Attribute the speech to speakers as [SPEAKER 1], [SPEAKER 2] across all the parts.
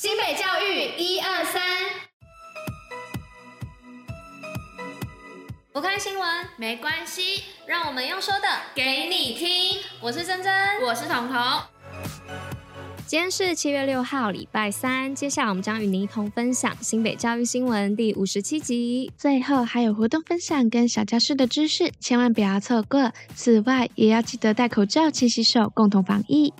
[SPEAKER 1] 新北教育一二三，不看新闻没关系，让我们用说的给你听。我是珍珍，我是彤彤。今天是七月六号，礼拜三。接下来我们将与您一同分享新北教育新闻第五十七集，
[SPEAKER 2] 最后还有活动分享跟小教室的知识，千万不要错过。此外，也要记得戴口罩、勤洗手，共同防疫。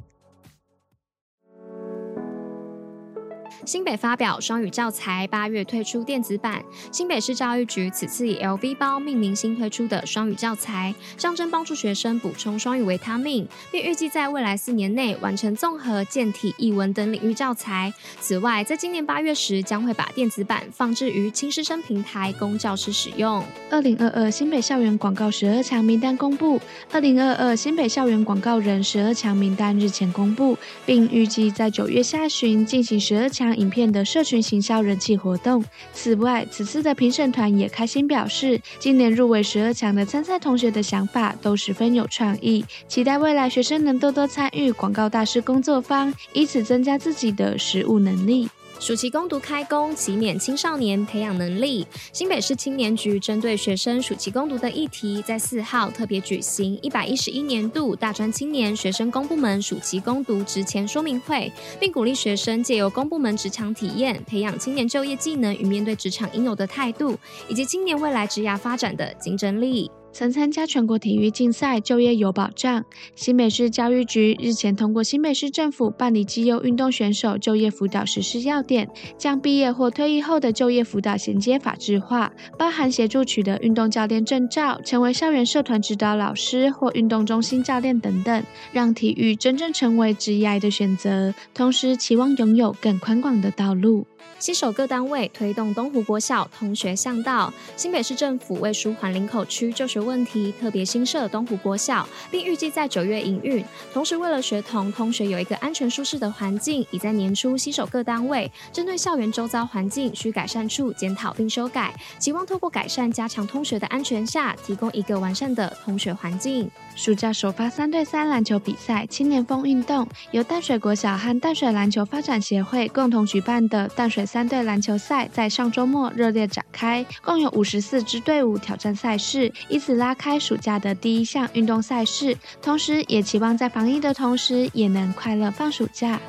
[SPEAKER 1] 新北发表双语教材，八月推出电子版。新北市教育局此次以 LV 包命名新推出的双语教材，象征帮助学生补充双语维他命，并预计在未来四年内完成综合、健体、译文等领域教材。此外，在今年八月时，将会把电子版放置于轻师生平台，供教师使用。
[SPEAKER 2] 二零二二新北校园广告十二强名单公布，二零二二新北校园广告人十二强名单日前公布，并预计在九月下旬进行十二强。影片的社群行销人气活动。此外，此次的评审团也开心表示，今年入围十二强的参赛同学的想法都十分有创意，期待未来学生能多多参与广告大师工作坊，以此增加自己的实务能力。
[SPEAKER 1] 暑期工读开工，期勉青少年培养能力。新北市青年局针对学生暑期工读的议题，在四号特别举行一百一十一年度大专青年学生公部门暑期工读职前说明会，并鼓励学生借由公部门职场体验，培养青年就业技能与面对职场应有的态度，以及青年未来职涯发展的竞争力。
[SPEAKER 2] 曾参加全国体育竞赛，就业有保障。新北市教育局日前通过新北市政府办理绩优运动选手就业辅导实施要点，将毕业或退役后的就业辅导衔接法制化，包含协助取得运动教练证照、成为校园社团指导老师或运动中心教练等等，让体育真正成为职业的选择，同时期望拥有更宽广的道路。
[SPEAKER 1] 携手各单位推动东湖国小通学向道。新北市政府为舒缓林口区就学问题，特别新设东湖国小，并预计在九月营运。同时，为了学童通学有一个安全舒适的环境，已在年初携手各单位，针对校园周遭环境需改善处检讨并修改，期望透过改善加强通学的安全下，提供一个完善的通学环境。
[SPEAKER 2] 暑假首发三对三篮球比赛，青年风运动由淡水国小和淡水篮球发展协会共同举办的淡水三队篮球赛，在上周末热烈展开，共有五十四支队伍挑战赛事，以此拉开暑假的第一项运动赛事。同时，也期望在防疫的同时，也能快乐放暑假。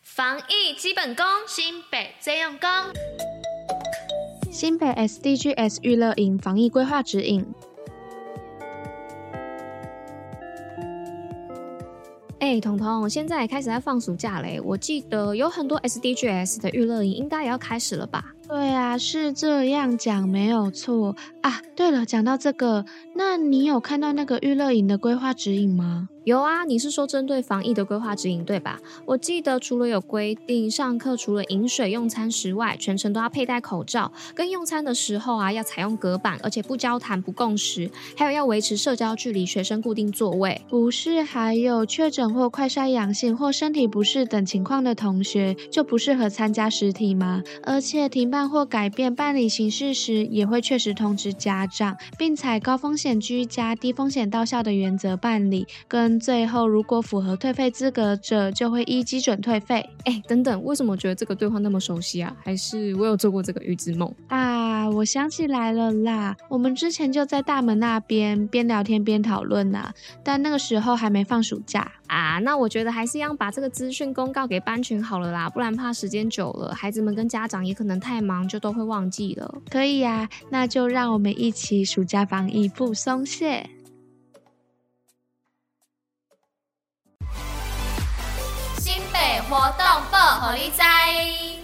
[SPEAKER 1] 防疫基本功，新北最用功。
[SPEAKER 2] 新北 SDGs 娱乐营防疫规划指引。
[SPEAKER 1] 哎，彤彤，现在也开始在放暑假嘞，我记得有很多 SDGs 的娱乐营，应该也要开始了吧？
[SPEAKER 2] 对啊，是这样讲没有错啊。对了，讲到这个，那你有看到那个娱乐营的规划指引吗？
[SPEAKER 1] 有啊，你是说针对防疫的规划指引对吧？我记得除了有规定上课除了饮水用餐时外，全程都要佩戴口罩，跟用餐的时候啊要采用隔板，而且不交谈不共食，还有要维持社交距离，学生固定座位。
[SPEAKER 2] 不是还有确诊或快筛阳性或身体不适等情况的同学就不适合参加实体吗？而且停办或改变办理形式时，也会确实通知家长，并采高风险居家、低风险到校的原则办理，跟最后，如果符合退费资格者，就会依基准退费。
[SPEAKER 1] 哎，等等，为什么觉得这个对话那么熟悉啊？还是我有做过这个预知梦
[SPEAKER 2] 啊？我想起来了啦，我们之前就在大门那边边聊天边讨论呐，但那个时候还没放暑假
[SPEAKER 1] 啊。那我觉得还是要把这个资讯公告给班群好了啦，不然怕时间久了，孩子们跟家长也可能太忙，就都会忘记了。
[SPEAKER 2] 可以呀，那就让我们一起暑假防疫不松懈。
[SPEAKER 1] 活动报虎哩知。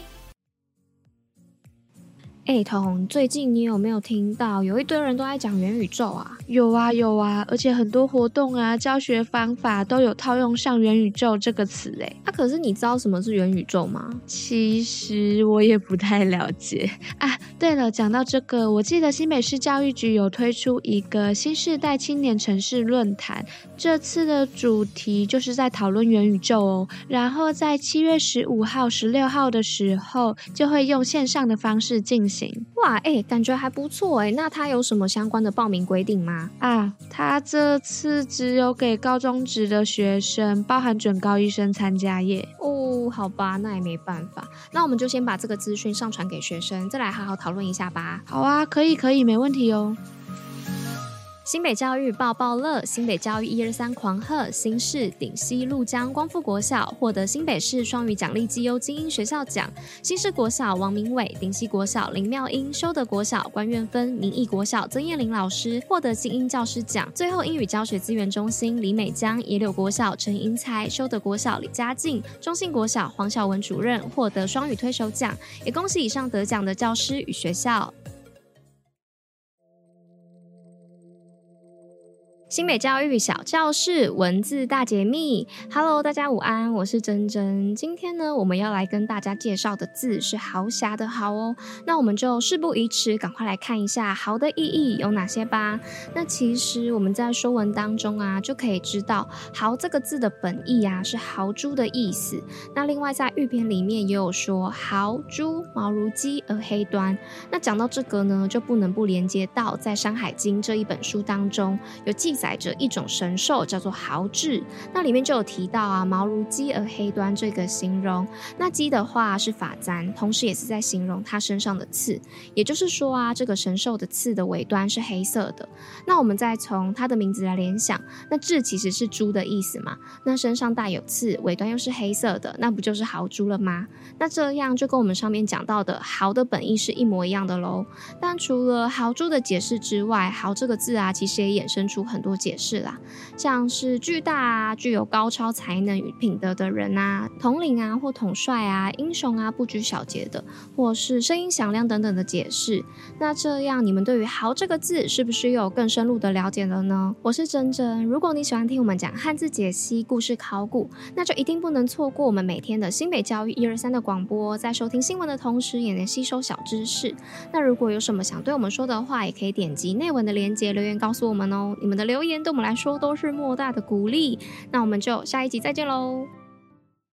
[SPEAKER 1] 哎，彤，最近你有没有听到有一堆人都在讲元宇宙啊？
[SPEAKER 2] 有啊有啊，而且很多活动啊、教学方法都有套用上元宇宙这个词哎。
[SPEAKER 1] 啊，可是你知道什么是元宇宙吗？
[SPEAKER 2] 其实我也不太了解啊。对了，讲到这个，我记得新北市教育局有推出一个新世代青年城市论坛，这次的主题就是在讨论元宇宙哦。然后在七月十五号、十六号的时候，就会用线上的方式进行。行。
[SPEAKER 1] 哇，哎、欸，感觉还不错哎。那他有什么相关的报名规定吗？
[SPEAKER 2] 啊，他这次只有给高中职的学生，包含准高医生参加耶。
[SPEAKER 1] 哦，好吧，那也没办法。那我们就先把这个资讯上传给学生，再来好好讨论一下吧。
[SPEAKER 2] 好啊，可以，可以，没问题哦。
[SPEAKER 1] 新北教育报报乐，新北教育一二三狂贺，新市顶溪鹭江光复国小获得新北市双语奖励绩优精英学校奖，新市国小王明伟、顶溪国小林妙英、修德国小关苑芬、民义国小曾燕玲老师获得精英教师奖。最后，英语教学资源中心李美江、野柳国小陈英才、修德国小李佳静、中信国小黄晓文主任获得双语推手奖，也恭喜以上得奖的教师与学校。新美教育小教室文字大解密，Hello，大家午安，我是珍珍。今天呢，我们要来跟大家介绍的字是豪侠的豪哦。那我们就事不宜迟，赶快来看一下豪的意义有哪些吧。那其实我们在说文当中啊，就可以知道豪这个字的本意啊是豪猪的意思。那另外在玉篇里面也有说豪猪毛如鸡而黑端。那讲到这个呢，就不能不连接到在《山海经》这一本书当中有记。载着一种神兽叫做豪志，那里面就有提到啊，毛如鸡而黑端这个形容。那鸡的话是发簪，同时也是在形容它身上的刺，也就是说啊，这个神兽的刺的尾端是黑色的。那我们再从它的名字来联想，那志其实是猪的意思嘛，那身上带有刺，尾端又是黑色的，那不就是豪猪了吗？那这样就跟我们上面讲到的豪的本意是一模一样的喽。但除了豪猪的解释之外，豪这个字啊，其实也衍生出很多。多解释啦，像是巨大啊，具有高超才能与品德的人啊，统领啊或统帅啊，英雄啊，不拘小节的，或是声音响亮等等的解释。那这样你们对于“豪”这个字是不是又有更深入的了解了呢？我是珍珍，如果你喜欢听我们讲汉字解析、故事考古，那就一定不能错过我们每天的新北教育一二三的广播，在收听新闻的同时也能吸收小知识。那如果有什么想对我们说的话，也可以点击内文的链接留言告诉我们哦。你们的留留言对我们来说都是莫大的鼓励，那我们就下一集再见喽。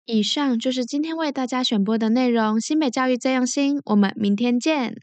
[SPEAKER 2] 以上就是今天为大家选播的内容，新北教育这样新，我们明天见。